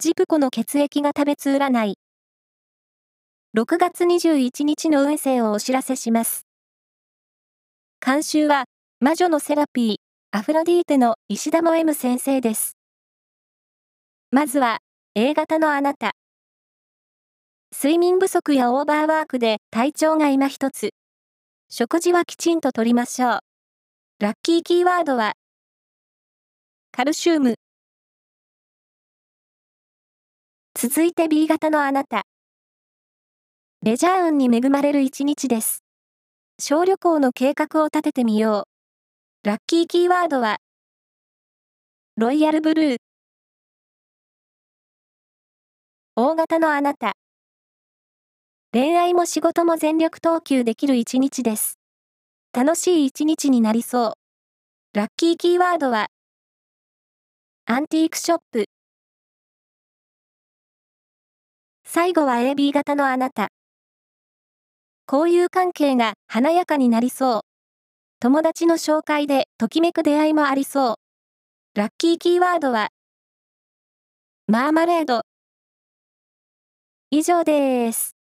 ジプコの血液が食べつ占い。6月21日の運勢をお知らせします。監修は、魔女のセラピー、アフロディーテの石田も M 先生です。まずは、A 型のあなた。睡眠不足やオーバーワークで体調が今一つ。食事はきちんととりましょう。ラッキーキーワードは、カルシウム。続いて B 型のあなた。レジャー運に恵まれる一日です。小旅行の計画を立ててみよう。ラッキーキーワードは、ロイヤルブルー。大型のあなた。恋愛も仕事も全力投球できる一日です。楽しい一日になりそう。ラッキーキーワードは、アンティークショップ。最後は AB 型のあなた。交友関係が華やかになりそう。友達の紹介でときめく出会いもありそう。ラッキーキーワードは、マーマレード。以上です。